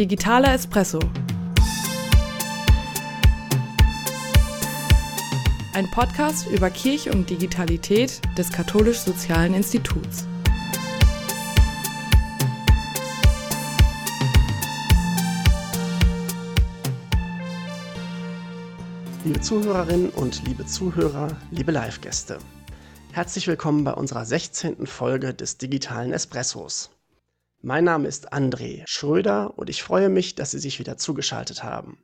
Digitaler Espresso. Ein Podcast über Kirche und Digitalität des Katholisch-Sozialen Instituts. Liebe Zuhörerinnen und liebe Zuhörer, liebe Live-Gäste. Herzlich willkommen bei unserer 16. Folge des digitalen Espressos. Mein Name ist André Schröder und ich freue mich, dass Sie sich wieder zugeschaltet haben.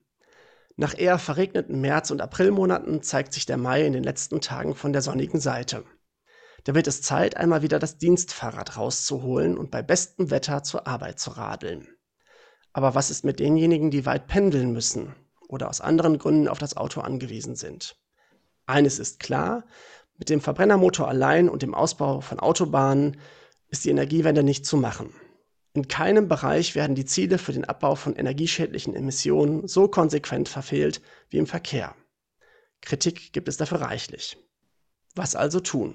Nach eher verregneten März- und Aprilmonaten zeigt sich der Mai in den letzten Tagen von der sonnigen Seite. Da wird es Zeit, einmal wieder das Dienstfahrrad rauszuholen und bei bestem Wetter zur Arbeit zu radeln. Aber was ist mit denjenigen, die weit pendeln müssen oder aus anderen Gründen auf das Auto angewiesen sind? Eines ist klar, mit dem Verbrennermotor allein und dem Ausbau von Autobahnen ist die Energiewende nicht zu machen. In keinem Bereich werden die Ziele für den Abbau von energieschädlichen Emissionen so konsequent verfehlt wie im Verkehr. Kritik gibt es dafür reichlich. Was also tun?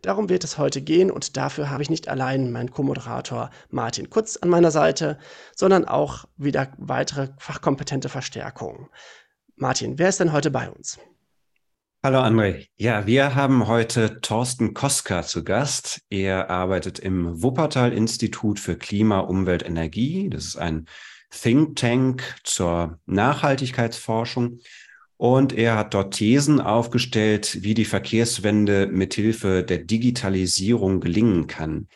Darum wird es heute gehen und dafür habe ich nicht allein meinen Co-Moderator Martin Kutz an meiner Seite, sondern auch wieder weitere fachkompetente Verstärkungen. Martin, wer ist denn heute bei uns? Hallo André. Ja, wir haben heute Thorsten Koska zu Gast. Er arbeitet im Wuppertal-Institut für Klima, Umwelt, Energie. Das ist ein Think Tank zur Nachhaltigkeitsforschung. Und er hat dort Thesen aufgestellt, wie die Verkehrswende mithilfe der Digitalisierung gelingen kann.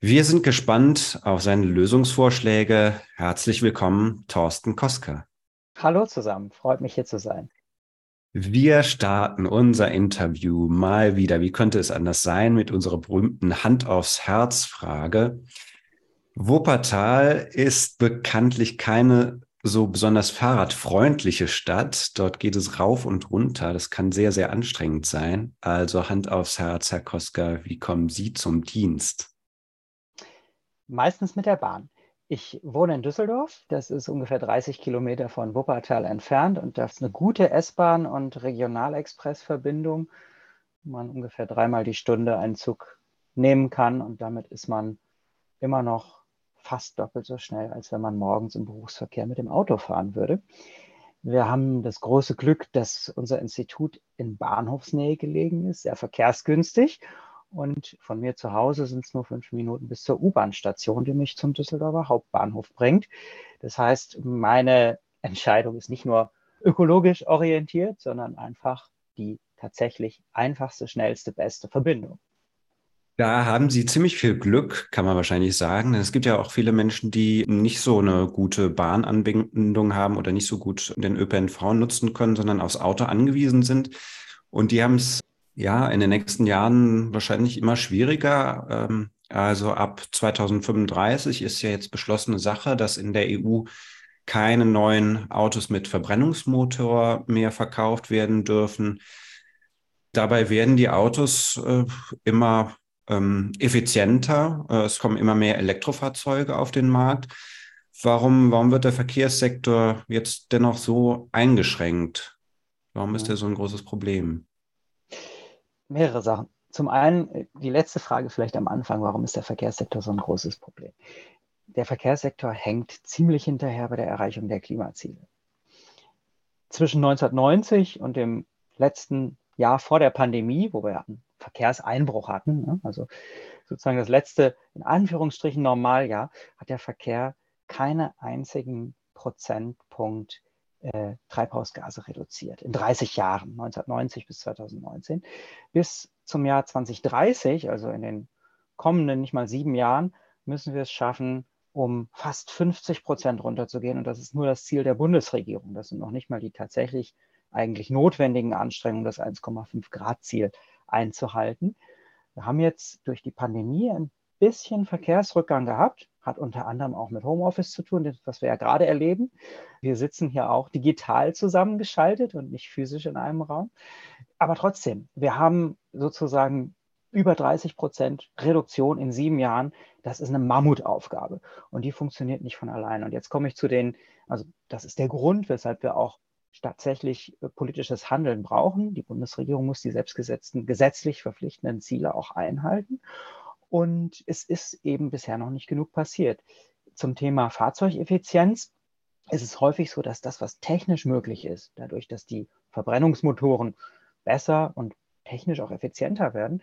Wir sind gespannt auf seine Lösungsvorschläge. Herzlich willkommen, Thorsten Koska. Hallo zusammen, freut mich hier zu sein. Wir starten unser Interview mal wieder, wie könnte es anders sein, mit unserer berühmten Hand aufs Herz Frage. Wuppertal ist bekanntlich keine so besonders fahrradfreundliche Stadt. Dort geht es rauf und runter. Das kann sehr, sehr anstrengend sein. Also Hand aufs Herz, Herr Koska, wie kommen Sie zum Dienst? Meistens mit der Bahn. Ich wohne in Düsseldorf. Das ist ungefähr 30 Kilometer von Wuppertal entfernt und das ist eine gute S-Bahn und Regionalexpress-Verbindung, wo man ungefähr dreimal die Stunde einen Zug nehmen kann und damit ist man immer noch fast doppelt so schnell, als wenn man morgens im Berufsverkehr mit dem Auto fahren würde. Wir haben das große Glück, dass unser Institut in Bahnhofsnähe gelegen ist, sehr verkehrsgünstig und von mir zu Hause sind es nur fünf Minuten bis zur U-Bahn-Station, die mich zum Düsseldorfer Hauptbahnhof bringt. Das heißt, meine Entscheidung ist nicht nur ökologisch orientiert, sondern einfach die tatsächlich einfachste, schnellste, beste Verbindung. Da haben Sie ziemlich viel Glück, kann man wahrscheinlich sagen. Es gibt ja auch viele Menschen, die nicht so eine gute Bahnanbindung haben oder nicht so gut den ÖPNV nutzen können, sondern aufs Auto angewiesen sind. Und die haben es ja, in den nächsten Jahren wahrscheinlich immer schwieriger. Ähm, also ab 2035 ist ja jetzt beschlossene Sache, dass in der EU keine neuen Autos mit Verbrennungsmotor mehr verkauft werden dürfen. Dabei werden die Autos äh, immer ähm, effizienter. Äh, es kommen immer mehr Elektrofahrzeuge auf den Markt. Warum, warum wird der Verkehrssektor jetzt dennoch so eingeschränkt? Warum ist der so ein großes Problem? Mehrere Sachen. Zum einen äh, die letzte Frage vielleicht am Anfang, warum ist der Verkehrssektor so ein großes Problem? Der Verkehrssektor hängt ziemlich hinterher bei der Erreichung der Klimaziele. Zwischen 1990 und dem letzten Jahr vor der Pandemie, wo wir einen Verkehrseinbruch hatten, ne, also sozusagen das letzte in Anführungsstrichen Normaljahr, hat der Verkehr keine einzigen Prozentpunkt äh, Treibhausgase reduziert in 30 Jahren, 1990 bis 2019. Bis zum Jahr 2030, also in den kommenden nicht mal sieben Jahren, müssen wir es schaffen, um fast 50 Prozent runterzugehen. Und das ist nur das Ziel der Bundesregierung. Das sind noch nicht mal die tatsächlich eigentlich notwendigen Anstrengungen, das 1,5 Grad Ziel einzuhalten. Wir haben jetzt durch die Pandemie ein bisschen Verkehrsrückgang gehabt hat unter anderem auch mit Homeoffice zu tun, was wir ja gerade erleben. Wir sitzen hier auch digital zusammengeschaltet und nicht physisch in einem Raum. Aber trotzdem, wir haben sozusagen über 30 Prozent Reduktion in sieben Jahren. Das ist eine Mammutaufgabe und die funktioniert nicht von allein. Und jetzt komme ich zu den, also das ist der Grund, weshalb wir auch tatsächlich äh, politisches Handeln brauchen. Die Bundesregierung muss die selbstgesetzten, gesetzlich verpflichtenden Ziele auch einhalten. Und es ist eben bisher noch nicht genug passiert. Zum Thema Fahrzeugeffizienz ist es häufig so, dass das, was technisch möglich ist, dadurch, dass die Verbrennungsmotoren besser und technisch auch effizienter werden,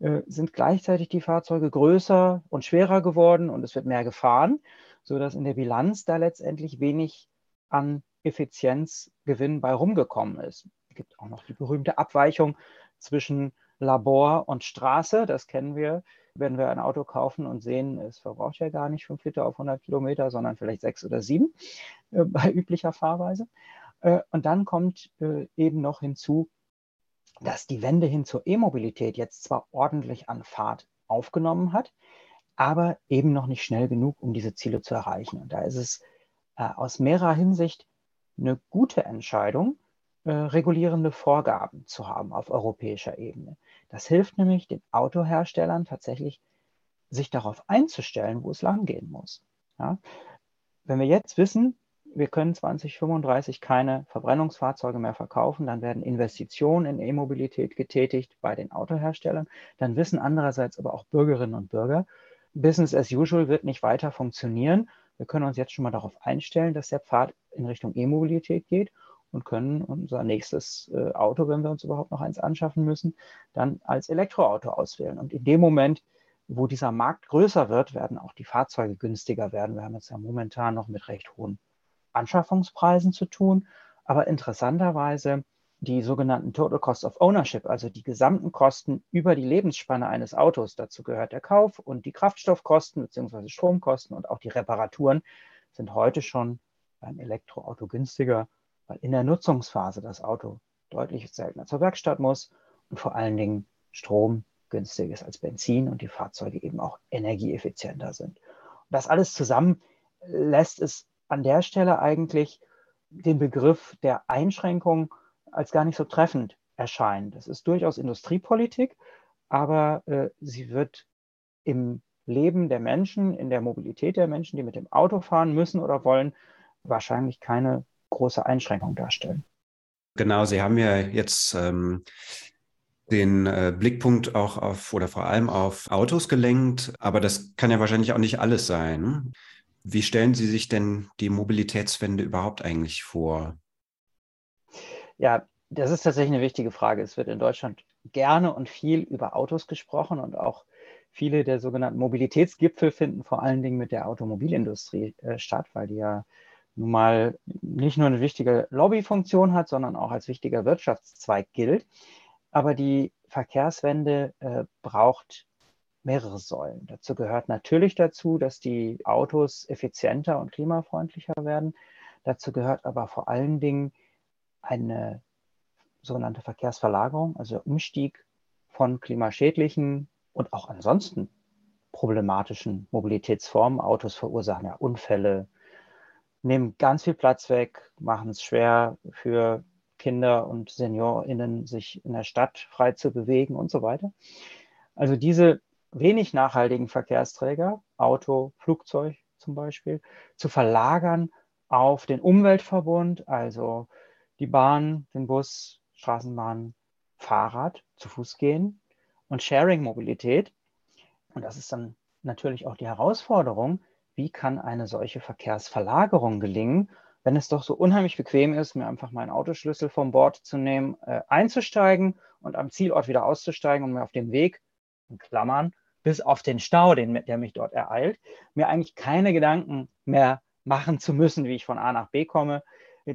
äh, sind gleichzeitig die Fahrzeuge größer und schwerer geworden und es wird mehr gefahren, sodass in der Bilanz da letztendlich wenig an Effizienzgewinn bei rumgekommen ist. Es gibt auch noch die berühmte Abweichung zwischen Labor und Straße. Das kennen wir, wenn wir ein Auto kaufen und sehen, es verbraucht ja gar nicht 5 Liter auf 100 Kilometer, sondern vielleicht 6 oder 7 äh, bei üblicher Fahrweise. Äh, und dann kommt äh, eben noch hinzu, dass die Wende hin zur E-Mobilität jetzt zwar ordentlich an Fahrt aufgenommen hat, aber eben noch nicht schnell genug, um diese Ziele zu erreichen. Und da ist es äh, aus mehrerer Hinsicht eine gute Entscheidung, äh, regulierende Vorgaben zu haben auf europäischer Ebene. Das hilft nämlich den Autoherstellern tatsächlich, sich darauf einzustellen, wo es langgehen muss. Ja? Wenn wir jetzt wissen, wir können 2035 keine Verbrennungsfahrzeuge mehr verkaufen, dann werden Investitionen in E-Mobilität getätigt bei den Autoherstellern. Dann wissen andererseits aber auch Bürgerinnen und Bürger, Business as usual wird nicht weiter funktionieren. Wir können uns jetzt schon mal darauf einstellen, dass der Pfad in Richtung E-Mobilität geht und können unser nächstes äh, Auto, wenn wir uns überhaupt noch eins anschaffen müssen, dann als Elektroauto auswählen. Und in dem Moment, wo dieser Markt größer wird, werden auch die Fahrzeuge günstiger werden. Wir haben jetzt ja momentan noch mit recht hohen Anschaffungspreisen zu tun. Aber interessanterweise die sogenannten Total Cost of Ownership, also die gesamten Kosten über die Lebensspanne eines Autos. Dazu gehört der Kauf und die Kraftstoffkosten bzw. Stromkosten und auch die Reparaturen sind heute schon beim Elektroauto günstiger, weil in der Nutzungsphase das Auto deutlich seltener zur Werkstatt muss und vor allen Dingen Strom günstiger ist als Benzin und die Fahrzeuge eben auch energieeffizienter sind. Und das alles zusammen lässt es an der Stelle eigentlich den Begriff der Einschränkung als gar nicht so treffend erscheinen. Das ist durchaus Industriepolitik, aber äh, sie wird im Leben der Menschen, in der Mobilität der Menschen, die mit dem Auto fahren müssen oder wollen, wahrscheinlich keine große Einschränkung darstellen. Genau, Sie haben ja jetzt ähm, den äh, Blickpunkt auch auf oder vor allem auf Autos gelenkt, aber das kann ja wahrscheinlich auch nicht alles sein. Wie stellen Sie sich denn die Mobilitätswende überhaupt eigentlich vor? Ja, das ist tatsächlich eine wichtige Frage. Es wird in Deutschland gerne und viel über Autos gesprochen und auch viele der sogenannten Mobilitätsgipfel finden vor allen Dingen mit der Automobilindustrie äh, statt, weil die ja nun mal nicht nur eine wichtige Lobbyfunktion hat, sondern auch als wichtiger Wirtschaftszweig gilt. Aber die Verkehrswende äh, braucht mehrere Säulen. Dazu gehört natürlich dazu, dass die Autos effizienter und klimafreundlicher werden. Dazu gehört aber vor allen Dingen eine sogenannte Verkehrsverlagerung, also Umstieg von klimaschädlichen und auch ansonsten problematischen Mobilitätsformen. Autos verursachen ja Unfälle, nehmen ganz viel Platz weg, machen es schwer für Kinder und SeniorInnen, sich in der Stadt frei zu bewegen und so weiter. Also diese wenig nachhaltigen Verkehrsträger, Auto, Flugzeug zum Beispiel, zu verlagern auf den Umweltverbund, also die Bahn, den Bus, Straßenbahn, Fahrrad, zu Fuß gehen und Sharing-Mobilität. Und das ist dann natürlich auch die Herausforderung, wie kann eine solche Verkehrsverlagerung gelingen, wenn es doch so unheimlich bequem ist, mir einfach meinen Autoschlüssel vom Bord zu nehmen, äh, einzusteigen und am Zielort wieder auszusteigen und mir auf dem Weg, in Klammern, bis auf den Stau, den, der mich dort ereilt, mir eigentlich keine Gedanken mehr machen zu müssen, wie ich von A nach B komme,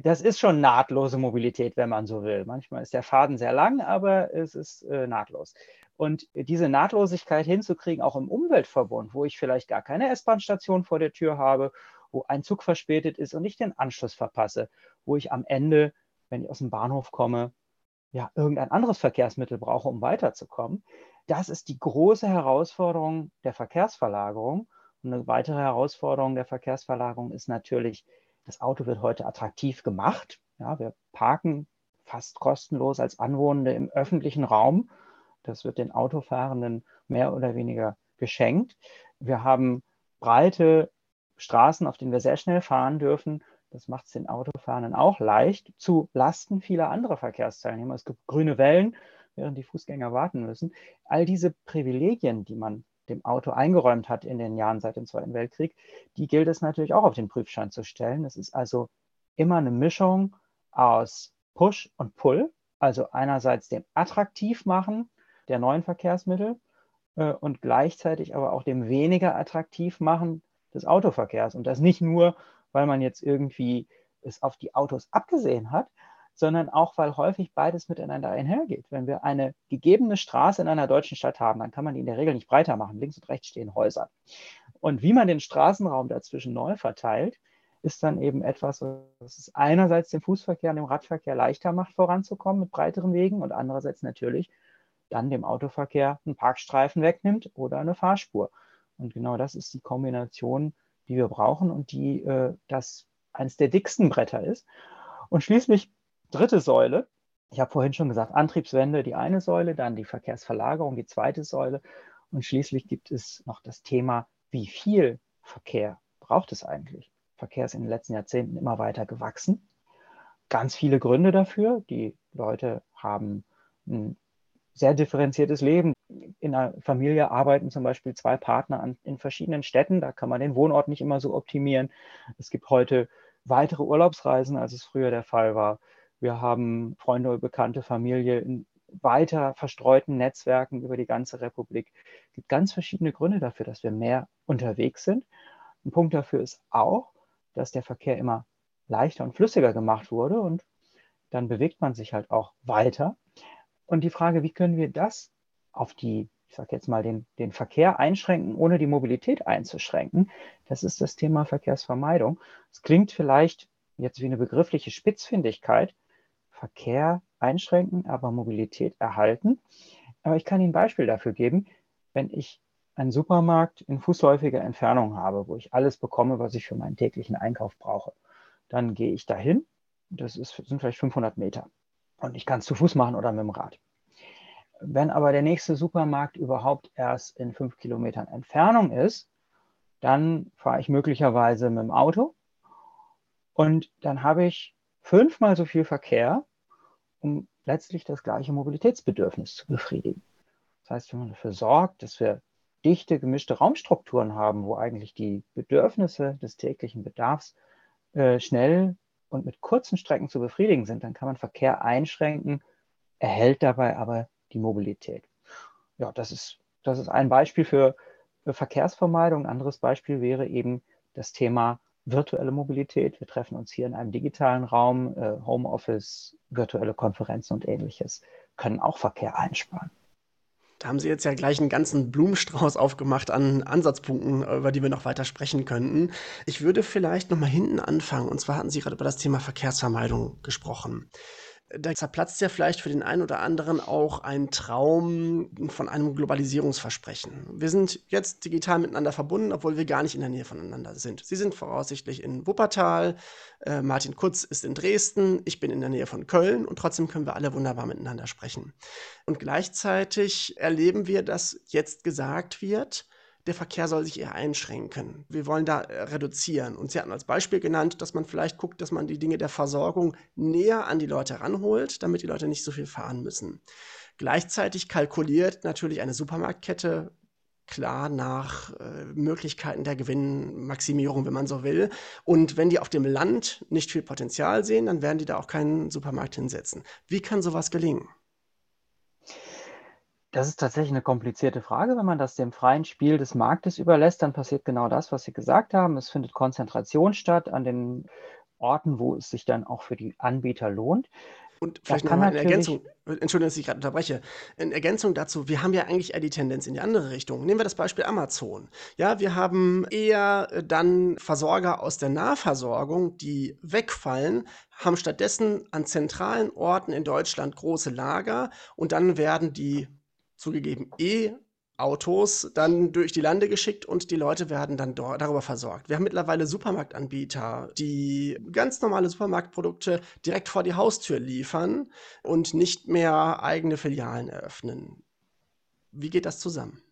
das ist schon nahtlose Mobilität, wenn man so will. Manchmal ist der Faden sehr lang, aber es ist äh, nahtlos. Und diese Nahtlosigkeit hinzukriegen, auch im Umweltverbund, wo ich vielleicht gar keine S-Bahn-Station vor der Tür habe, wo ein Zug verspätet ist und ich den Anschluss verpasse, wo ich am Ende, wenn ich aus dem Bahnhof komme, ja, irgendein anderes Verkehrsmittel brauche, um weiterzukommen. Das ist die große Herausforderung der Verkehrsverlagerung. Und eine weitere Herausforderung der Verkehrsverlagerung ist natürlich das Auto wird heute attraktiv gemacht. Ja, wir parken fast kostenlos als Anwohner im öffentlichen Raum. Das wird den Autofahrenden mehr oder weniger geschenkt. Wir haben breite Straßen, auf denen wir sehr schnell fahren dürfen. Das macht es den Autofahrenden auch leicht, zu Lasten vieler anderer Verkehrsteilnehmer. Es gibt grüne Wellen, während die Fußgänger warten müssen. All diese Privilegien, die man dem Auto eingeräumt hat in den Jahren seit dem Zweiten Weltkrieg, die gilt es natürlich auch auf den Prüfschein zu stellen. Es ist also immer eine Mischung aus Push und Pull, also einerseits dem attraktiv machen der neuen Verkehrsmittel äh, und gleichzeitig aber auch dem weniger attraktiv machen des Autoverkehrs. Und das nicht nur, weil man jetzt irgendwie es auf die Autos abgesehen hat, sondern auch, weil häufig beides miteinander einhergeht. Wenn wir eine gegebene Straße in einer deutschen Stadt haben, dann kann man die in der Regel nicht breiter machen. Links und rechts stehen Häuser. Und wie man den Straßenraum dazwischen neu verteilt, ist dann eben etwas, was es einerseits dem Fußverkehr und dem Radverkehr leichter macht, voranzukommen mit breiteren Wegen und andererseits natürlich dann dem Autoverkehr einen Parkstreifen wegnimmt oder eine Fahrspur. Und genau das ist die Kombination, die wir brauchen und die äh, das eines der dicksten Bretter ist. Und schließlich dritte Säule. Ich habe vorhin schon gesagt, Antriebswende die eine Säule, dann die Verkehrsverlagerung die zweite Säule. Und schließlich gibt es noch das Thema, wie viel Verkehr braucht es eigentlich? Verkehr ist in den letzten Jahrzehnten immer weiter gewachsen. Ganz viele Gründe dafür. Die Leute haben ein sehr differenziertes Leben. In einer Familie arbeiten zum Beispiel zwei Partner an, in verschiedenen Städten. Da kann man den Wohnort nicht immer so optimieren. Es gibt heute weitere Urlaubsreisen, als es früher der Fall war. Wir haben Freunde oder bekannte Familie in weiter verstreuten Netzwerken über die ganze Republik. Es gibt ganz verschiedene Gründe dafür, dass wir mehr unterwegs sind. Ein Punkt dafür ist auch, dass der Verkehr immer leichter und flüssiger gemacht wurde und dann bewegt man sich halt auch weiter. Und die Frage, wie können wir das auf die, ich sage jetzt mal, den, den Verkehr einschränken, ohne die Mobilität einzuschränken, das ist das Thema Verkehrsvermeidung. Es klingt vielleicht jetzt wie eine begriffliche Spitzfindigkeit, Verkehr einschränken, aber Mobilität erhalten. Aber ich kann Ihnen ein Beispiel dafür geben, wenn ich einen Supermarkt in fußläufiger Entfernung habe, wo ich alles bekomme, was ich für meinen täglichen Einkauf brauche. Dann gehe ich dahin, das ist, sind vielleicht 500 Meter. Und ich kann es zu Fuß machen oder mit dem Rad. Wenn aber der nächste Supermarkt überhaupt erst in fünf Kilometern Entfernung ist, dann fahre ich möglicherweise mit dem Auto und dann habe ich fünfmal so viel Verkehr, um letztlich das gleiche Mobilitätsbedürfnis zu befriedigen. Das heißt, wenn man dafür sorgt, dass wir dichte, gemischte Raumstrukturen haben, wo eigentlich die Bedürfnisse des täglichen Bedarfs äh, schnell und mit kurzen Strecken zu befriedigen sind, dann kann man Verkehr einschränken, erhält dabei aber die Mobilität. Ja, das ist, das ist ein Beispiel für, für Verkehrsvermeidung. Ein anderes Beispiel wäre eben das Thema virtuelle Mobilität. Wir treffen uns hier in einem digitalen Raum, äh, Homeoffice, virtuelle Konferenzen und ähnliches können auch Verkehr einsparen. Da haben Sie jetzt ja gleich einen ganzen Blumenstrauß aufgemacht an Ansatzpunkten, über die wir noch weiter sprechen könnten. Ich würde vielleicht noch mal hinten anfangen. Und zwar hatten Sie gerade über das Thema Verkehrsvermeidung gesprochen da zerplatzt ja vielleicht für den einen oder anderen auch ein Traum von einem Globalisierungsversprechen. Wir sind jetzt digital miteinander verbunden, obwohl wir gar nicht in der Nähe voneinander sind. Sie sind voraussichtlich in Wuppertal, äh, Martin Kutz ist in Dresden, ich bin in der Nähe von Köln und trotzdem können wir alle wunderbar miteinander sprechen. Und gleichzeitig erleben wir, dass jetzt gesagt wird, der Verkehr soll sich eher einschränken. Wir wollen da äh, reduzieren. Und Sie hatten als Beispiel genannt, dass man vielleicht guckt, dass man die Dinge der Versorgung näher an die Leute ranholt, damit die Leute nicht so viel fahren müssen. Gleichzeitig kalkuliert natürlich eine Supermarktkette klar nach äh, Möglichkeiten der Gewinnmaximierung, wenn man so will. Und wenn die auf dem Land nicht viel Potenzial sehen, dann werden die da auch keinen Supermarkt hinsetzen. Wie kann sowas gelingen? Das ist tatsächlich eine komplizierte Frage. Wenn man das dem freien Spiel des Marktes überlässt, dann passiert genau das, was Sie gesagt haben. Es findet Konzentration statt an den Orten, wo es sich dann auch für die Anbieter lohnt. Und vielleicht nochmal eine Ergänzung, Entschuldigung, dass ich gerade unterbreche. In Ergänzung dazu, wir haben ja eigentlich eher die Tendenz in die andere Richtung. Nehmen wir das Beispiel Amazon. Ja, wir haben eher dann Versorger aus der Nahversorgung, die wegfallen, haben stattdessen an zentralen Orten in Deutschland große Lager und dann werden die zugegeben E-Autos dann durch die Lande geschickt und die Leute werden dann darüber versorgt. Wir haben mittlerweile Supermarktanbieter, die ganz normale Supermarktprodukte direkt vor die Haustür liefern und nicht mehr eigene Filialen eröffnen. Wie geht das zusammen?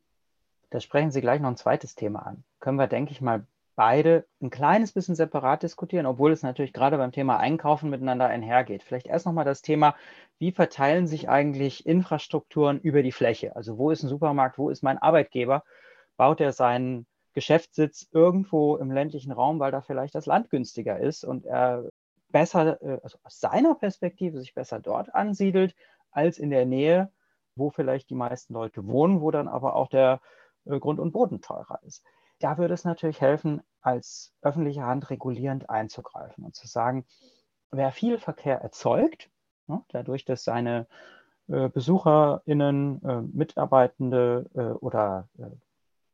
Da sprechen Sie gleich noch ein zweites Thema an. Können wir, denke ich mal, beide ein kleines bisschen separat diskutieren, obwohl es natürlich gerade beim Thema Einkaufen miteinander einhergeht. Vielleicht erst nochmal das Thema, wie verteilen sich eigentlich Infrastrukturen über die Fläche? Also wo ist ein Supermarkt, wo ist mein Arbeitgeber? baut er seinen Geschäftssitz irgendwo im ländlichen Raum, weil da vielleicht das Land günstiger ist und er besser, äh, also aus seiner Perspektive sich besser dort ansiedelt, als in der Nähe, wo vielleicht die meisten Leute wohnen, wo dann aber auch der äh, Grund und Boden teurer ist. Da würde es natürlich helfen, als öffentliche Hand regulierend einzugreifen und zu sagen, wer viel Verkehr erzeugt, ne, dadurch, dass seine äh, BesucherInnen, Mitarbeitende oder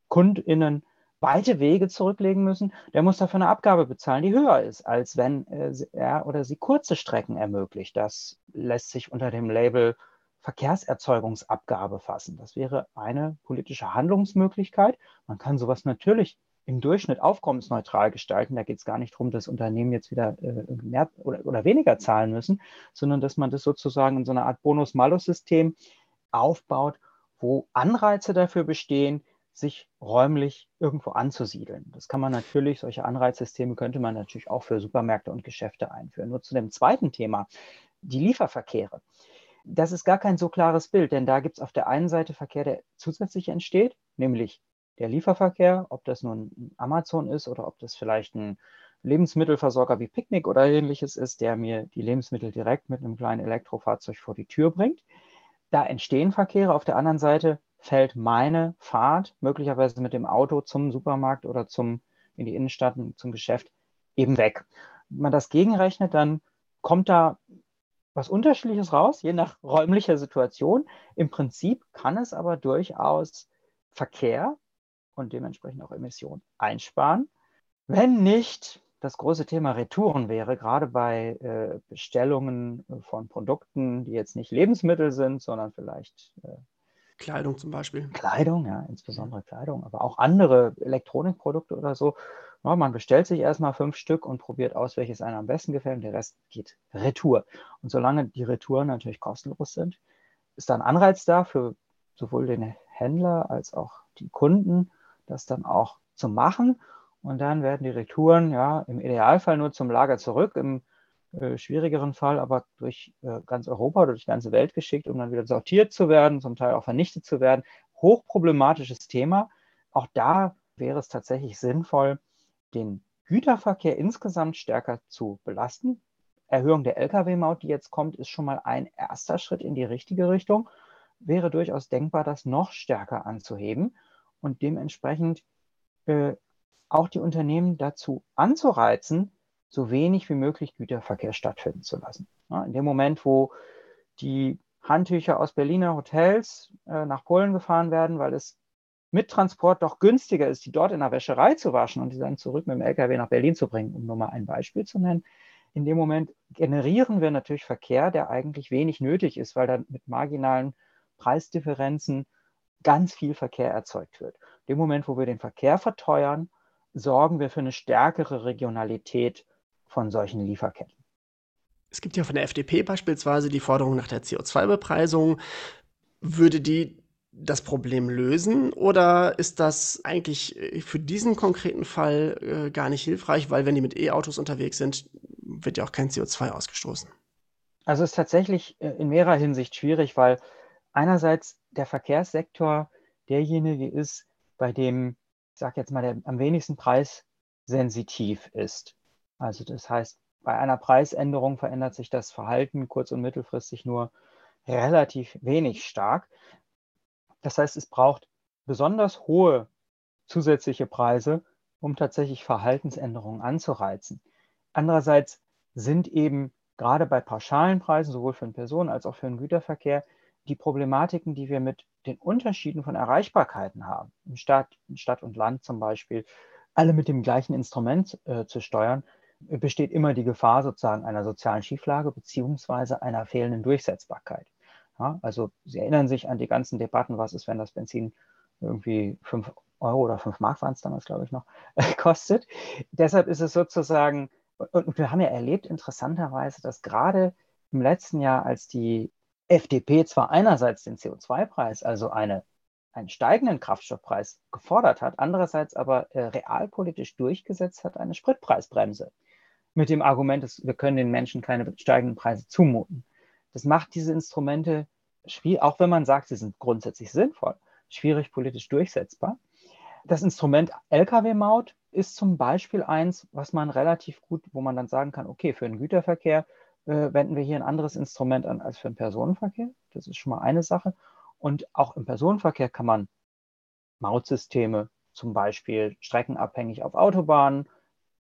KundInnen weite Wege zurücklegen müssen, der muss dafür eine Abgabe bezahlen, die höher ist, als wenn äh, er oder sie kurze Strecken ermöglicht. Das lässt sich unter dem Label Verkehrserzeugungsabgabe fassen. Das wäre eine politische Handlungsmöglichkeit. Man kann sowas natürlich im Durchschnitt aufkommensneutral gestalten. Da geht es gar nicht darum, dass Unternehmen jetzt wieder äh, mehr oder, oder weniger zahlen müssen, sondern dass man das sozusagen in so einer Art Bonus-Malus-System aufbaut, wo Anreize dafür bestehen, sich räumlich irgendwo anzusiedeln. Das kann man natürlich, solche Anreizsysteme könnte man natürlich auch für Supermärkte und Geschäfte einführen. Nur zu dem zweiten Thema, die Lieferverkehre. Das ist gar kein so klares Bild, denn da gibt es auf der einen Seite Verkehr, der zusätzlich entsteht, nämlich der Lieferverkehr, ob das nun Amazon ist oder ob das vielleicht ein Lebensmittelversorger wie Picknick oder ähnliches ist, der mir die Lebensmittel direkt mit einem kleinen Elektrofahrzeug vor die Tür bringt. Da entstehen Verkehre. Auf der anderen Seite fällt meine Fahrt möglicherweise mit dem Auto zum Supermarkt oder zum, in die Innenstadt, zum Geschäft eben weg. Wenn man das gegenrechnet, dann kommt da was Unterschiedliches raus, je nach räumlicher Situation. Im Prinzip kann es aber durchaus Verkehr und dementsprechend auch Emissionen einsparen, wenn nicht das große Thema Retouren wäre, gerade bei äh, Bestellungen von Produkten, die jetzt nicht Lebensmittel sind, sondern vielleicht äh, Kleidung zum Beispiel. Kleidung, ja, insbesondere Kleidung, aber auch andere Elektronikprodukte oder so. Ja, man bestellt sich erstmal fünf Stück und probiert aus, welches einem am besten gefällt und der Rest geht Retour. Und solange die Retouren natürlich kostenlos sind, ist da ein Anreiz da für sowohl den Händler als auch die Kunden, das dann auch zu machen. Und dann werden die Retouren ja im Idealfall nur zum Lager zurück, im äh, schwierigeren Fall aber durch äh, ganz Europa oder durch die ganze Welt geschickt, um dann wieder sortiert zu werden, zum Teil auch vernichtet zu werden. Hochproblematisches Thema. Auch da wäre es tatsächlich sinnvoll, den Güterverkehr insgesamt stärker zu belasten. Erhöhung der Lkw-Maut, die jetzt kommt, ist schon mal ein erster Schritt in die richtige Richtung. Wäre durchaus denkbar, das noch stärker anzuheben und dementsprechend äh, auch die Unternehmen dazu anzureizen, so wenig wie möglich Güterverkehr stattfinden zu lassen. Ja, in dem Moment, wo die Handtücher aus Berliner Hotels äh, nach Polen gefahren werden, weil es mit Transport doch günstiger ist, die dort in der Wäscherei zu waschen und die dann zurück mit dem LKW nach Berlin zu bringen, um nur mal ein Beispiel zu nennen. In dem Moment generieren wir natürlich Verkehr, der eigentlich wenig nötig ist, weil dann mit marginalen Preisdifferenzen ganz viel Verkehr erzeugt wird. In dem Moment, wo wir den Verkehr verteuern, sorgen wir für eine stärkere Regionalität von solchen Lieferketten. Es gibt ja von der FDP beispielsweise die Forderung nach der CO2-Bepreisung. Würde die das Problem lösen oder ist das eigentlich äh, für diesen konkreten Fall äh, gar nicht hilfreich, weil wenn die mit E-Autos unterwegs sind, wird ja auch kein CO2 ausgestoßen? Also es ist tatsächlich äh, in mehrerer Hinsicht schwierig, weil einerseits der Verkehrssektor derjenige ist, bei dem, ich sage jetzt mal, der am wenigsten preissensitiv ist. Also das heißt, bei einer Preisänderung verändert sich das Verhalten kurz- und mittelfristig nur relativ wenig stark. Das heißt, es braucht besonders hohe zusätzliche Preise, um tatsächlich Verhaltensänderungen anzureizen. Andererseits sind eben gerade bei pauschalen Preisen, sowohl für den Personen- als auch für den Güterverkehr, die Problematiken, die wir mit den Unterschieden von Erreichbarkeiten haben, in Stadt, in Stadt und Land zum Beispiel, alle mit dem gleichen Instrument äh, zu steuern, besteht immer die Gefahr sozusagen einer sozialen Schieflage beziehungsweise einer fehlenden Durchsetzbarkeit. Ja, also Sie erinnern sich an die ganzen Debatten, was ist, wenn das Benzin irgendwie 5 Euro oder 5 Mark waren es damals, glaube ich, noch, kostet. Deshalb ist es sozusagen, und wir haben ja erlebt interessanterweise, dass gerade im letzten Jahr, als die FDP zwar einerseits den CO2-Preis, also eine, einen steigenden Kraftstoffpreis gefordert hat, andererseits aber äh, realpolitisch durchgesetzt hat eine Spritpreisbremse mit dem Argument, dass wir können den Menschen keine steigenden Preise zumuten. Das macht diese Instrumente schwierig, auch wenn man sagt, sie sind grundsätzlich sinnvoll, schwierig politisch durchsetzbar. Das Instrument Lkw-Maut ist zum Beispiel eins, was man relativ gut, wo man dann sagen kann, okay, für den Güterverkehr äh, wenden wir hier ein anderes Instrument an als für den Personenverkehr. Das ist schon mal eine Sache. Und auch im Personenverkehr kann man Mautsysteme, zum Beispiel streckenabhängig auf Autobahnen,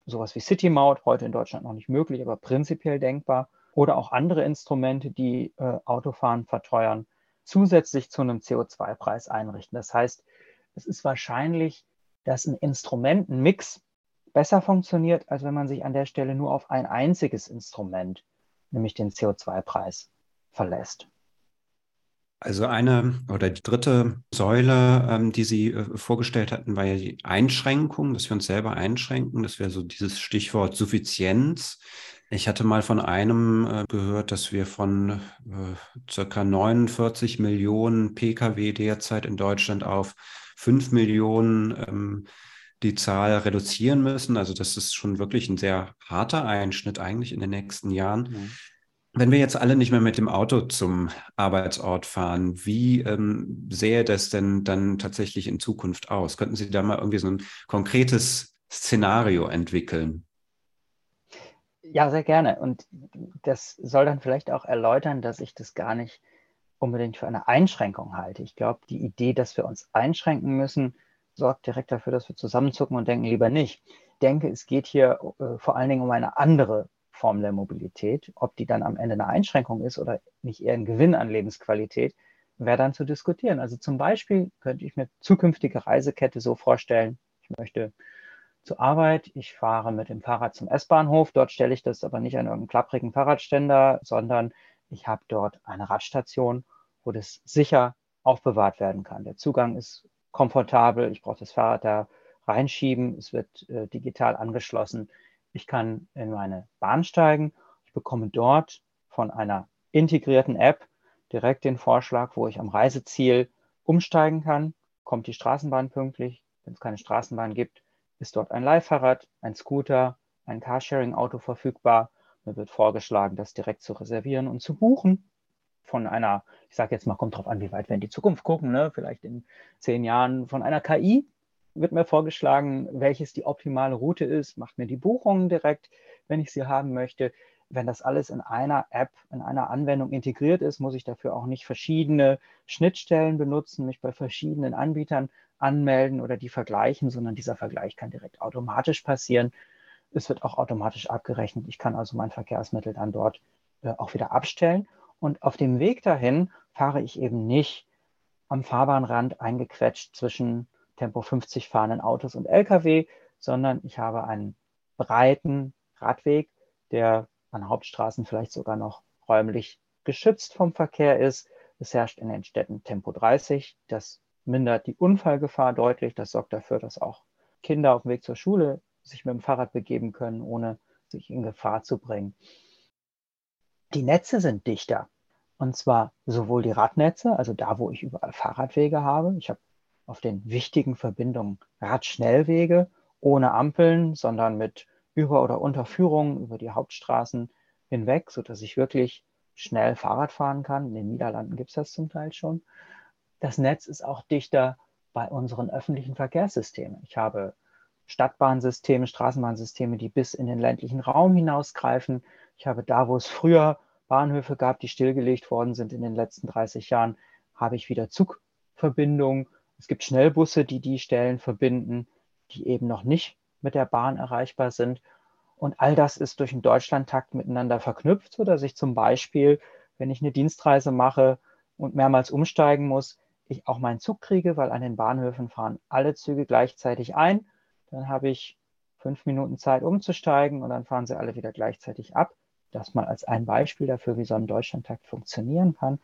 sowas wie City-Maut, heute in Deutschland noch nicht möglich, aber prinzipiell denkbar, oder auch andere Instrumente, die äh, Autofahren verteuern, zusätzlich zu einem CO2-Preis einrichten. Das heißt, es ist wahrscheinlich, dass ein Instrumentenmix besser funktioniert, als wenn man sich an der Stelle nur auf ein einziges Instrument, nämlich den CO2-Preis, verlässt. Also eine oder die dritte Säule, ähm, die Sie äh, vorgestellt hatten, war ja die Einschränkung, dass wir uns selber einschränken. Das wäre so dieses Stichwort Suffizienz. Ich hatte mal von einem äh, gehört, dass wir von äh, circa 49 Millionen Pkw derzeit in Deutschland auf 5 Millionen ähm, die Zahl reduzieren müssen. Also das ist schon wirklich ein sehr harter Einschnitt eigentlich in den nächsten Jahren. Mhm. Wenn wir jetzt alle nicht mehr mit dem Auto zum Arbeitsort fahren, wie ähm, sähe das denn dann tatsächlich in Zukunft aus? Könnten Sie da mal irgendwie so ein konkretes Szenario entwickeln? Ja, sehr gerne. Und das soll dann vielleicht auch erläutern, dass ich das gar nicht unbedingt für eine Einschränkung halte. Ich glaube, die Idee, dass wir uns einschränken müssen, sorgt direkt dafür, dass wir zusammenzucken und denken lieber nicht. Ich denke, es geht hier äh, vor allen Dingen um eine andere Form der Mobilität. Ob die dann am Ende eine Einschränkung ist oder nicht eher ein Gewinn an Lebensqualität, wäre dann zu diskutieren. Also zum Beispiel könnte ich mir zukünftige Reisekette so vorstellen, ich möchte zur Arbeit, ich fahre mit dem Fahrrad zum S-Bahnhof, dort stelle ich das aber nicht an irgendeinen klapprigen Fahrradständer, sondern ich habe dort eine Radstation, wo das sicher aufbewahrt werden kann. Der Zugang ist komfortabel, ich brauche das Fahrrad da reinschieben, es wird äh, digital angeschlossen. Ich kann in meine Bahn steigen. Ich bekomme dort von einer integrierten App direkt den Vorschlag, wo ich am Reiseziel umsteigen kann. Kommt die Straßenbahn pünktlich? Wenn es keine Straßenbahn gibt, ist dort ein Leihfahrrad, ein Scooter, ein Carsharing-Auto verfügbar. Mir wird vorgeschlagen, das direkt zu reservieren und zu buchen. Von einer, ich sage jetzt mal, kommt drauf an, wie weit wir in die Zukunft gucken, ne? vielleicht in zehn Jahren von einer KI, wird mir vorgeschlagen, welches die optimale Route ist, macht mir die Buchungen direkt, wenn ich sie haben möchte. Wenn das alles in einer App, in einer Anwendung integriert ist, muss ich dafür auch nicht verschiedene Schnittstellen benutzen, mich bei verschiedenen Anbietern anmelden oder die vergleichen, sondern dieser Vergleich kann direkt automatisch passieren. Es wird auch automatisch abgerechnet. Ich kann also mein Verkehrsmittel dann dort äh, auch wieder abstellen. Und auf dem Weg dahin fahre ich eben nicht am Fahrbahnrand eingequetscht zwischen Tempo 50 fahrenden Autos und Lkw, sondern ich habe einen breiten Radweg, der an Hauptstraßen vielleicht sogar noch räumlich geschützt vom Verkehr ist. Es herrscht in den Städten Tempo 30. Das mindert die Unfallgefahr deutlich. Das sorgt dafür, dass auch Kinder auf dem Weg zur Schule sich mit dem Fahrrad begeben können, ohne sich in Gefahr zu bringen. Die Netze sind dichter. Und zwar sowohl die Radnetze, also da, wo ich überall Fahrradwege habe. Ich habe auf den wichtigen Verbindungen Radschnellwege ohne Ampeln, sondern mit Über- oder Unterführungen über die Hauptstraßen hinweg, sodass ich wirklich schnell Fahrrad fahren kann. In den Niederlanden gibt es das zum Teil schon. Das Netz ist auch dichter bei unseren öffentlichen Verkehrssystemen. Ich habe Stadtbahnsysteme, Straßenbahnsysteme, die bis in den ländlichen Raum hinausgreifen. Ich habe da, wo es früher Bahnhöfe gab, die stillgelegt worden sind in den letzten 30 Jahren, habe ich wieder Zugverbindungen es gibt Schnellbusse, die die Stellen verbinden, die eben noch nicht mit der Bahn erreichbar sind. Und all das ist durch einen Deutschlandtakt miteinander verknüpft, sodass ich zum Beispiel, wenn ich eine Dienstreise mache und mehrmals umsteigen muss, ich auch meinen Zug kriege, weil an den Bahnhöfen fahren alle Züge gleichzeitig ein. Dann habe ich fünf Minuten Zeit umzusteigen und dann fahren sie alle wieder gleichzeitig ab. Das mal als ein Beispiel dafür, wie so ein Deutschlandtakt funktionieren kann.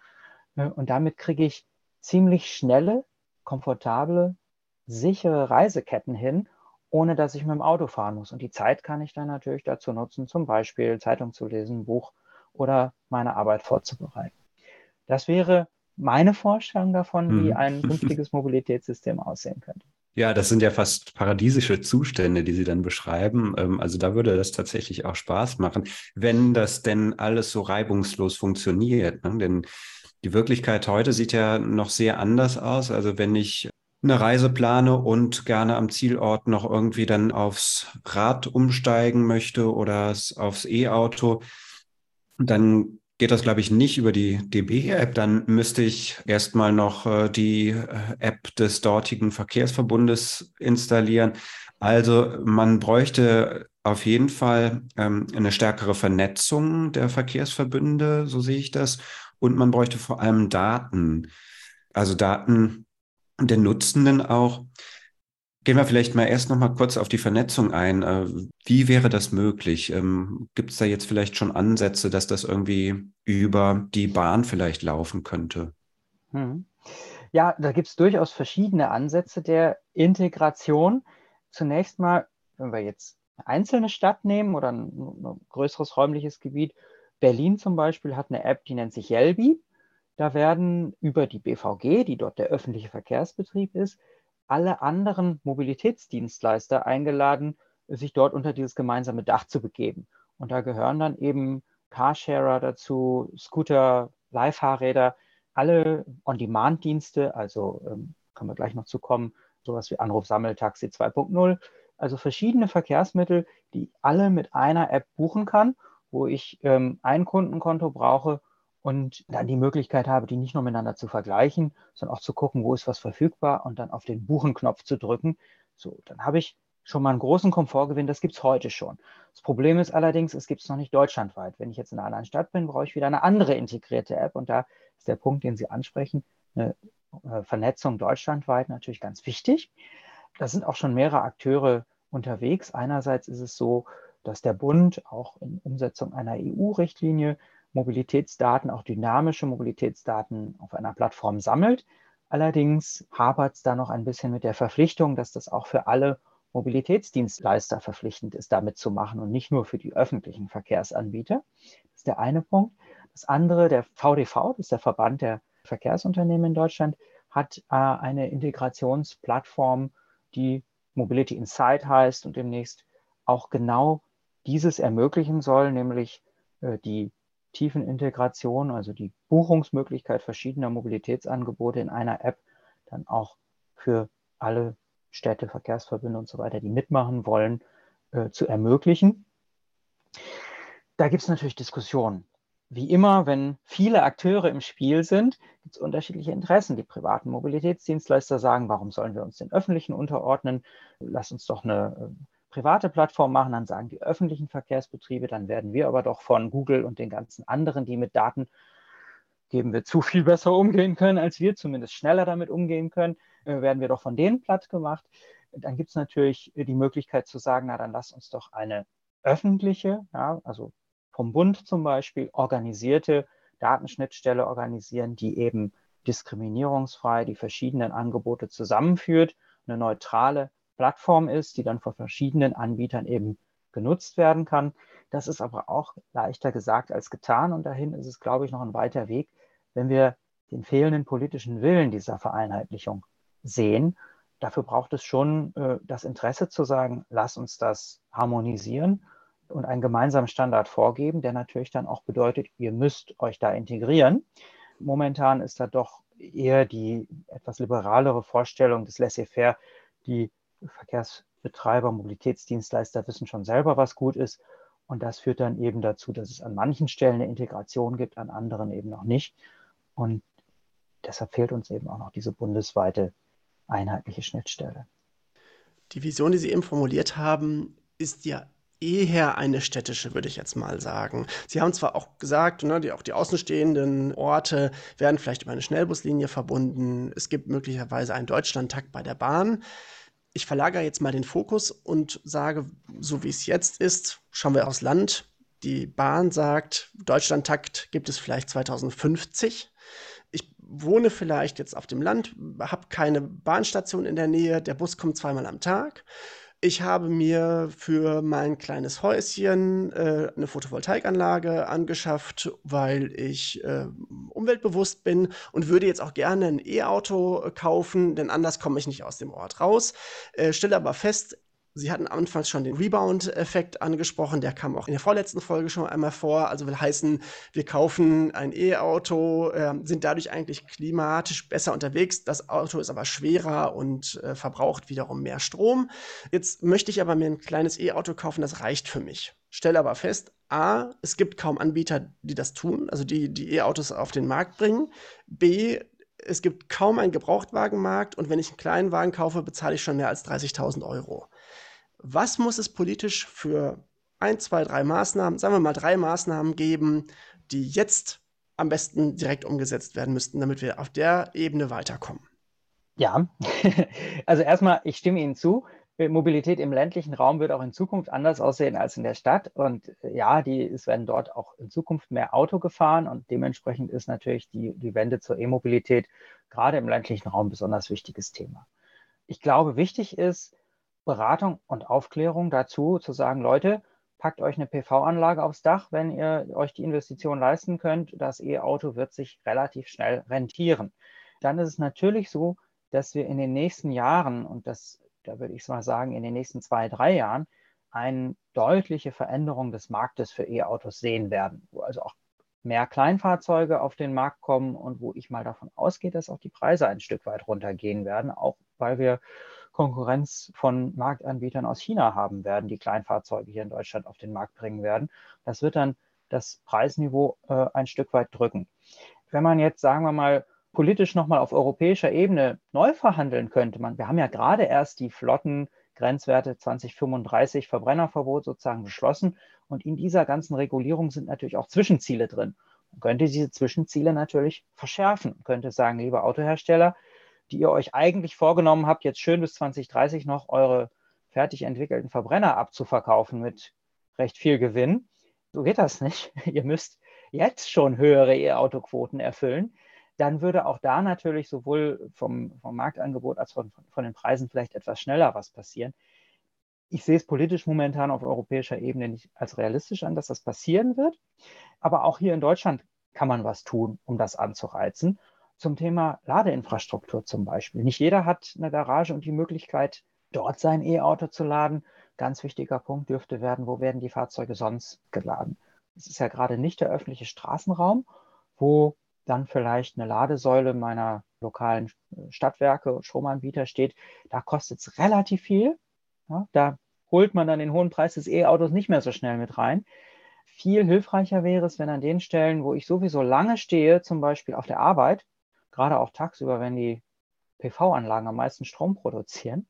Und damit kriege ich ziemlich schnelle, komfortable, sichere Reiseketten hin, ohne dass ich mit dem Auto fahren muss. Und die Zeit kann ich dann natürlich dazu nutzen, zum Beispiel Zeitung zu lesen, Buch oder meine Arbeit vorzubereiten. Das wäre meine Vorstellung davon, wie mhm. ein künftiges Mobilitätssystem aussehen könnte. Ja, das sind ja fast paradiesische Zustände, die Sie dann beschreiben. Ähm, also da würde das tatsächlich auch Spaß machen, wenn das denn alles so reibungslos funktioniert. Ne? Denn die Wirklichkeit heute sieht ja noch sehr anders aus. Also wenn ich eine Reise plane und gerne am Zielort noch irgendwie dann aufs Rad umsteigen möchte oder aufs E-Auto, dann geht das, glaube ich, nicht über die DB-App. Dann müsste ich erstmal noch äh, die äh, App des dortigen Verkehrsverbundes installieren. Also man bräuchte auf jeden Fall ähm, eine stärkere Vernetzung der Verkehrsverbünde, so sehe ich das. Und man bräuchte vor allem Daten. Also Daten der Nutzenden auch. Gehen wir vielleicht mal erst noch mal kurz auf die Vernetzung ein. Äh, wie wäre das möglich? Ähm, Gibt es da jetzt vielleicht schon Ansätze, dass das irgendwie über die Bahn vielleicht laufen könnte? Hm. Ja, da gibt es durchaus verschiedene Ansätze der Integration. Zunächst mal, wenn wir jetzt eine einzelne Stadt nehmen oder ein, ein größeres räumliches Gebiet, Berlin zum Beispiel hat eine App, die nennt sich Yelby. Da werden über die BVG, die dort der öffentliche Verkehrsbetrieb ist, alle anderen Mobilitätsdienstleister eingeladen, sich dort unter dieses gemeinsame Dach zu begeben. Und da gehören dann eben Carsharer dazu, Scooter, Leihfahrräder, alle On-Demand-Dienste, also ähm, können wir gleich noch zu kommen, sowas wie Anruf Sammeltaxi 2.0, also verschiedene Verkehrsmittel, die alle mit einer App buchen kann, wo ich ähm, ein Kundenkonto brauche und dann die Möglichkeit habe, die nicht nur miteinander zu vergleichen, sondern auch zu gucken, wo ist was verfügbar und dann auf den Buchen-Knopf zu drücken. So, dann habe ich schon mal einen großen Komfortgewinn, das gibt es heute schon. Das Problem ist allerdings, es gibt es noch nicht deutschlandweit. Wenn ich jetzt in einer anderen Stadt bin, brauche ich wieder eine andere integrierte App und da ist der Punkt, den Sie ansprechen, eine äh, Vernetzung deutschlandweit natürlich ganz wichtig. Da sind auch schon mehrere Akteure unterwegs. Einerseits ist es so, dass der Bund auch in Umsetzung einer EU-Richtlinie Mobilitätsdaten, auch dynamische Mobilitätsdaten auf einer Plattform sammelt. Allerdings hapert es da noch ein bisschen mit der Verpflichtung, dass das auch für alle Mobilitätsdienstleister verpflichtend ist, damit zu machen und nicht nur für die öffentlichen Verkehrsanbieter. Das ist der eine Punkt. Das andere, der VDV, das ist der Verband der Verkehrsunternehmen in Deutschland, hat äh, eine Integrationsplattform, die Mobility Insight heißt und demnächst auch genau dieses ermöglichen soll, nämlich äh, die Tiefenintegration, also die Buchungsmöglichkeit verschiedener Mobilitätsangebote in einer App, dann auch für alle Städte, Verkehrsverbünde und so weiter, die mitmachen wollen, äh, zu ermöglichen. Da gibt es natürlich Diskussionen. Wie immer, wenn viele Akteure im Spiel sind, gibt es unterschiedliche Interessen. Die privaten Mobilitätsdienstleister sagen, warum sollen wir uns den öffentlichen unterordnen? Lass uns doch eine äh, private Plattform machen, dann sagen die öffentlichen Verkehrsbetriebe, dann werden wir aber doch von Google und den ganzen anderen, die mit Daten geben wir zu viel besser umgehen können, als wir zumindest schneller damit umgehen können, äh, werden wir doch von denen platt gemacht. Dann gibt es natürlich die Möglichkeit zu sagen, na dann lass uns doch eine öffentliche, ja, also vom Bund zum Beispiel organisierte Datenschnittstelle organisieren, die eben diskriminierungsfrei die verschiedenen Angebote zusammenführt, eine neutrale Plattform ist, die dann von verschiedenen Anbietern eben genutzt werden kann. Das ist aber auch leichter gesagt als getan und dahin ist es, glaube ich, noch ein weiter Weg, wenn wir den fehlenden politischen Willen dieser Vereinheitlichung sehen. Dafür braucht es schon äh, das Interesse zu sagen, lass uns das harmonisieren und einen gemeinsamen Standard vorgeben, der natürlich dann auch bedeutet, ihr müsst euch da integrieren. Momentan ist da doch eher die etwas liberalere Vorstellung des Laissez-faire, die Verkehrsbetreiber, Mobilitätsdienstleister wissen schon selber, was gut ist. Und das führt dann eben dazu, dass es an manchen Stellen eine Integration gibt, an anderen eben noch nicht. Und deshalb fehlt uns eben auch noch diese bundesweite einheitliche Schnittstelle. Die Vision, die Sie eben formuliert haben, ist ja eher eine städtische, würde ich jetzt mal sagen. Sie haben zwar auch gesagt, ne, die, auch die außenstehenden Orte werden vielleicht über eine Schnellbuslinie verbunden. Es gibt möglicherweise einen Deutschlandtakt bei der Bahn ich verlagere jetzt mal den Fokus und sage, so wie es jetzt ist, schauen wir aufs Land. Die Bahn sagt, Deutschlandtakt gibt es vielleicht 2050. Ich wohne vielleicht jetzt auf dem Land, habe keine Bahnstation in der Nähe, der Bus kommt zweimal am Tag ich habe mir für mein kleines Häuschen äh, eine Photovoltaikanlage angeschafft, weil ich äh, umweltbewusst bin und würde jetzt auch gerne ein E-Auto kaufen, denn anders komme ich nicht aus dem Ort raus. Äh, stelle aber fest, Sie hatten anfangs schon den Rebound-Effekt angesprochen, der kam auch in der vorletzten Folge schon einmal vor. Also will heißen, wir kaufen ein E-Auto, äh, sind dadurch eigentlich klimatisch besser unterwegs. Das Auto ist aber schwerer und äh, verbraucht wiederum mehr Strom. Jetzt möchte ich aber mir ein kleines E-Auto kaufen, das reicht für mich. Stelle aber fest, A, es gibt kaum Anbieter, die das tun, also die die E-Autos auf den Markt bringen. B, es gibt kaum einen Gebrauchtwagenmarkt und wenn ich einen kleinen Wagen kaufe, bezahle ich schon mehr als 30.000 Euro was muss es politisch für ein, zwei, drei Maßnahmen, sagen wir mal drei Maßnahmen geben, die jetzt am besten direkt umgesetzt werden müssten, damit wir auf der Ebene weiterkommen? Ja, also erstmal, ich stimme Ihnen zu. Mobilität im ländlichen Raum wird auch in Zukunft anders aussehen als in der Stadt. Und äh, ja, die, es werden dort auch in Zukunft mehr Auto gefahren und dementsprechend ist natürlich die, die Wende zur E-Mobilität gerade im ländlichen Raum ein besonders wichtiges Thema. Ich glaube, wichtig ist, Beratung und Aufklärung dazu, zu sagen, Leute, packt euch eine PV-Anlage aufs Dach, wenn ihr euch die Investition leisten könnt. Das E-Auto wird sich relativ schnell rentieren. Dann ist es natürlich so, dass wir in den nächsten Jahren, und das, da würde ich mal sagen, in den nächsten zwei, drei Jahren, eine deutliche Veränderung des Marktes für E-Autos sehen werden, wo also auch mehr Kleinfahrzeuge auf den Markt kommen und wo ich mal davon ausgehe, dass auch die Preise ein Stück weit runtergehen werden, auch weil wir Konkurrenz von Marktanbietern aus China haben werden, die Kleinfahrzeuge hier in Deutschland auf den Markt bringen werden. Das wird dann das Preisniveau äh, ein Stück weit drücken. Wenn man jetzt, sagen wir mal, politisch nochmal auf europäischer Ebene neu verhandeln könnte, man, wir haben ja gerade erst die Flottengrenzwerte 2035 Verbrennerverbot sozusagen beschlossen und in dieser ganzen Regulierung sind natürlich auch Zwischenziele drin. Man könnte diese Zwischenziele natürlich verschärfen, man könnte sagen, liebe Autohersteller, die ihr euch eigentlich vorgenommen habt, jetzt schön bis 2030 noch eure fertig entwickelten Verbrenner abzuverkaufen mit recht viel Gewinn. So geht das nicht. ihr müsst jetzt schon höhere E-Auto-Quoten erfüllen. Dann würde auch da natürlich sowohl vom, vom Marktangebot als von, von den Preisen vielleicht etwas schneller was passieren. Ich sehe es politisch momentan auf europäischer Ebene nicht als realistisch an, dass das passieren wird. Aber auch hier in Deutschland kann man was tun, um das anzureizen zum Thema Ladeinfrastruktur zum Beispiel. Nicht jeder hat eine Garage und die Möglichkeit, dort sein E-Auto zu laden. Ganz wichtiger Punkt dürfte werden, wo werden die Fahrzeuge sonst geladen? Es ist ja gerade nicht der öffentliche Straßenraum, wo dann vielleicht eine Ladesäule meiner lokalen Stadtwerke und Stromanbieter steht. Da kostet es relativ viel. Ja, da holt man dann den hohen Preis des E-Autos nicht mehr so schnell mit rein. Viel hilfreicher wäre es, wenn an den Stellen, wo ich sowieso lange stehe, zum Beispiel auf der Arbeit, gerade auch tagsüber, wenn die PV-Anlagen am meisten Strom produzieren,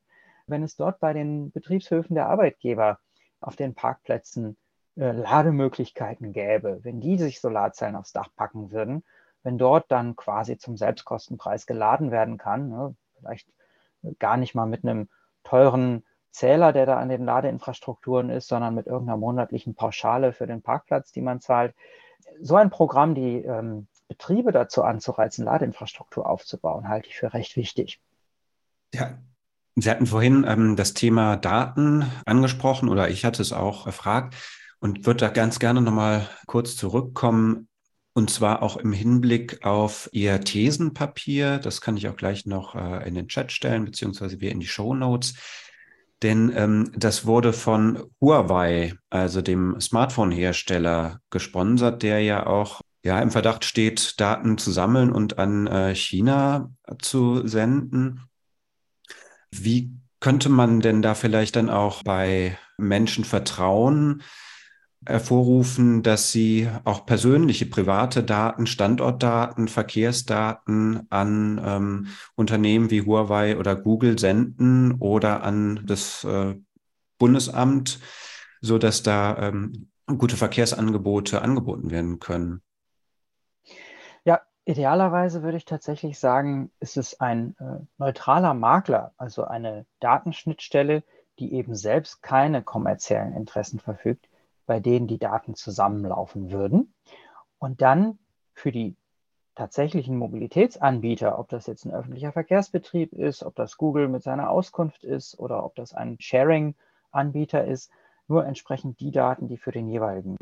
wenn es dort bei den Betriebshöfen der Arbeitgeber auf den Parkplätzen äh, Lademöglichkeiten gäbe, wenn die sich Solarzellen aufs Dach packen würden, wenn dort dann quasi zum Selbstkostenpreis geladen werden kann, ne, vielleicht gar nicht mal mit einem teuren Zähler, der da an den Ladeinfrastrukturen ist, sondern mit irgendeiner monatlichen Pauschale für den Parkplatz, die man zahlt. So ein Programm, die ähm, Betriebe dazu anzureizen, Ladeinfrastruktur aufzubauen, halte ich für recht wichtig. Ja, Sie hatten vorhin ähm, das Thema Daten angesprochen oder ich hatte es auch erfragt und würde da ganz gerne nochmal kurz zurückkommen. Und zwar auch im Hinblick auf Ihr Thesenpapier. Das kann ich auch gleich noch äh, in den Chat stellen, beziehungsweise wir in die Show Notes. Denn ähm, das wurde von Huawei, also dem Smartphone-Hersteller, gesponsert, der ja auch ja, im Verdacht steht, Daten zu sammeln und an äh, China zu senden. Wie könnte man denn da vielleicht dann auch bei Menschen Vertrauen hervorrufen, dass sie auch persönliche, private Daten, Standortdaten, Verkehrsdaten an ähm, Unternehmen wie Huawei oder Google senden oder an das äh, Bundesamt, so dass da ähm, gute Verkehrsangebote angeboten werden können? Idealerweise würde ich tatsächlich sagen, ist es ein äh, neutraler Makler, also eine Datenschnittstelle, die eben selbst keine kommerziellen Interessen verfügt, bei denen die Daten zusammenlaufen würden. Und dann für die tatsächlichen Mobilitätsanbieter, ob das jetzt ein öffentlicher Verkehrsbetrieb ist, ob das Google mit seiner Auskunft ist oder ob das ein Sharing-Anbieter ist, nur entsprechend die Daten, die für den jeweiligen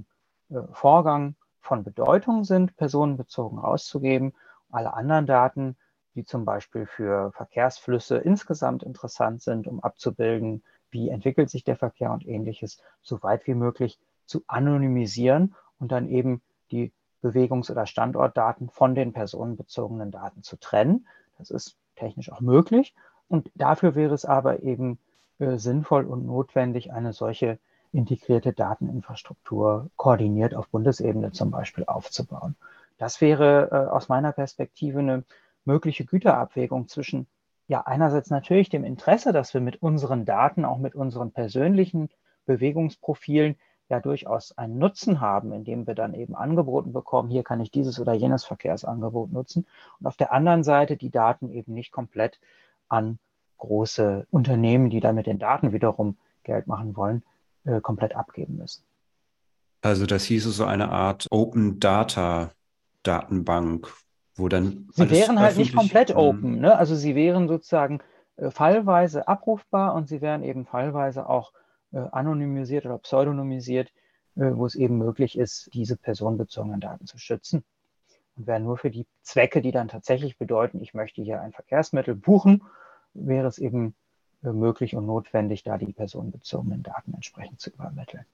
äh, Vorgang von Bedeutung sind, personenbezogen auszugeben. Alle anderen Daten, die zum Beispiel für Verkehrsflüsse insgesamt interessant sind, um abzubilden, wie entwickelt sich der Verkehr und ähnliches, so weit wie möglich zu anonymisieren und dann eben die Bewegungs- oder Standortdaten von den personenbezogenen Daten zu trennen. Das ist technisch auch möglich. Und dafür wäre es aber eben äh, sinnvoll und notwendig, eine solche integrierte Dateninfrastruktur koordiniert auf Bundesebene zum Beispiel aufzubauen. Das wäre äh, aus meiner Perspektive eine mögliche Güterabwägung zwischen ja einerseits natürlich dem Interesse, dass wir mit unseren Daten, auch mit unseren persönlichen Bewegungsprofilen ja durchaus einen Nutzen haben, indem wir dann eben angeboten bekommen, hier kann ich dieses oder jenes Verkehrsangebot nutzen. Und auf der anderen Seite die Daten eben nicht komplett an große Unternehmen, die dann mit den Daten wiederum Geld machen wollen, äh, komplett abgeben müssen. Also das hieße so eine Art Open Data Datenbank, wo dann. Sie wären halt nicht komplett open, ne? Also sie wären sozusagen äh, fallweise abrufbar und sie wären eben fallweise auch anonymisiert oder pseudonymisiert, äh, wo es eben möglich ist, diese personenbezogenen Daten zu schützen. Und wären nur für die Zwecke, die dann tatsächlich bedeuten, ich möchte hier ein Verkehrsmittel buchen, wäre es eben äh, möglich und notwendig, da die personenbezogenen Daten entsprechend zu übermitteln.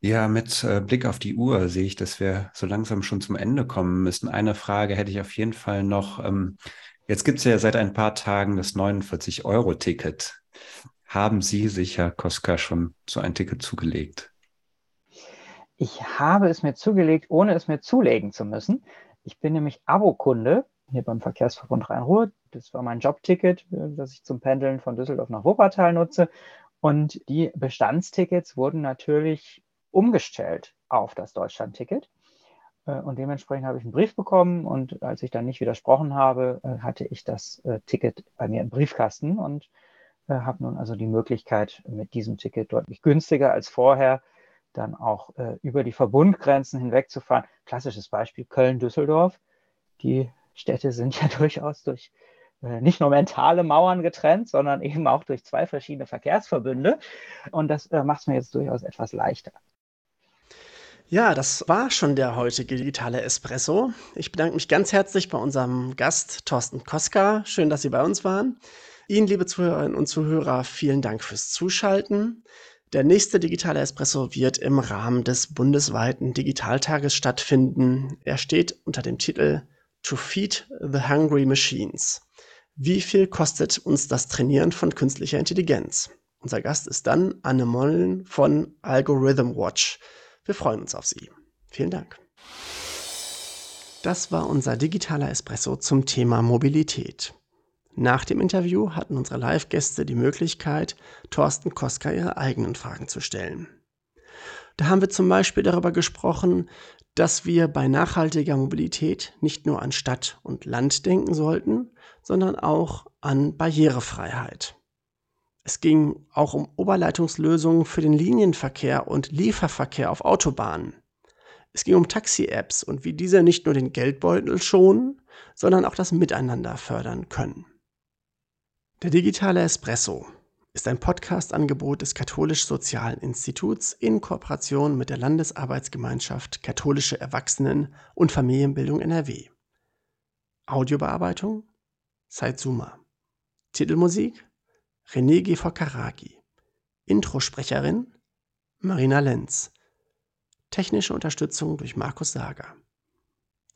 Ja, mit äh, Blick auf die Uhr sehe ich, dass wir so langsam schon zum Ende kommen müssen. Eine Frage hätte ich auf jeden Fall noch. Ähm, jetzt gibt es ja seit ein paar Tagen das 49-Euro-Ticket. Haben Sie sich, Herr Koska, schon so ein Ticket zugelegt? Ich habe es mir zugelegt, ohne es mir zulegen zu müssen. Ich bin nämlich Abokunde hier beim Verkehrsverbund Rhein-Ruhr. Das war mein Jobticket, äh, das ich zum Pendeln von Düsseldorf nach Wuppertal nutze. Und die Bestandstickets wurden natürlich umgestellt auf das Deutschland-Ticket. Äh, und dementsprechend habe ich einen Brief bekommen und als ich dann nicht widersprochen habe, äh, hatte ich das Ticket bei mir im Briefkasten und habe nun also die Möglichkeit, mit diesem Ticket deutlich günstiger als vorher dann auch über die Verbundgrenzen hinwegzufahren. Klassisches Beispiel Köln-Düsseldorf. Die Städte sind ja durchaus durch nicht nur mentale Mauern getrennt, sondern eben auch durch zwei verschiedene Verkehrsverbünde. Und das macht es mir jetzt durchaus etwas leichter. Ja, das war schon der heutige digitale Espresso. Ich bedanke mich ganz herzlich bei unserem Gast Thorsten Koska. Schön, dass Sie bei uns waren. Ihnen, liebe Zuhörerinnen und Zuhörer, vielen Dank fürs Zuschalten. Der nächste digitale Espresso wird im Rahmen des bundesweiten Digitaltages stattfinden. Er steht unter dem Titel To Feed the Hungry Machines. Wie viel kostet uns das Trainieren von künstlicher Intelligenz? Unser Gast ist dann Anne Mollen von Algorithm Watch. Wir freuen uns auf Sie. Vielen Dank. Das war unser digitaler Espresso zum Thema Mobilität. Nach dem Interview hatten unsere Live-Gäste die Möglichkeit, Thorsten Koska ihre eigenen Fragen zu stellen. Da haben wir zum Beispiel darüber gesprochen, dass wir bei nachhaltiger Mobilität nicht nur an Stadt und Land denken sollten, sondern auch an Barrierefreiheit. Es ging auch um Oberleitungslösungen für den Linienverkehr und Lieferverkehr auf Autobahnen. Es ging um Taxi-Apps und wie diese nicht nur den Geldbeutel schonen, sondern auch das Miteinander fördern können. Der digitale Espresso ist ein Podcast-Angebot des Katholisch-Sozialen Instituts in Kooperation mit der Landesarbeitsgemeinschaft Katholische Erwachsenen- und Familienbildung NRW. Audiobearbeitung Saitsuma. Titelmusik René G. Fokaragi. Introsprecherin Marina Lenz. Technische Unterstützung durch Markus Sager.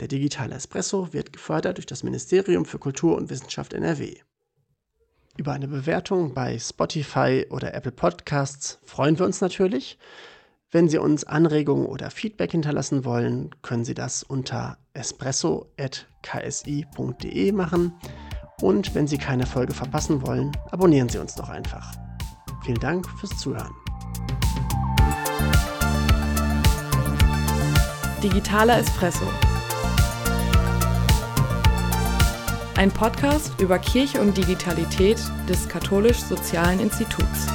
Der digitale Espresso wird gefördert durch das Ministerium für Kultur und Wissenschaft NRW. Über eine Bewertung bei Spotify oder Apple Podcasts freuen wir uns natürlich. Wenn Sie uns Anregungen oder Feedback hinterlassen wollen, können Sie das unter espresso.ksi.de machen. Und wenn Sie keine Folge verpassen wollen, abonnieren Sie uns doch einfach. Vielen Dank fürs Zuhören. Digitaler Espresso. Ein Podcast über Kirche und Digitalität des Katholisch-Sozialen Instituts.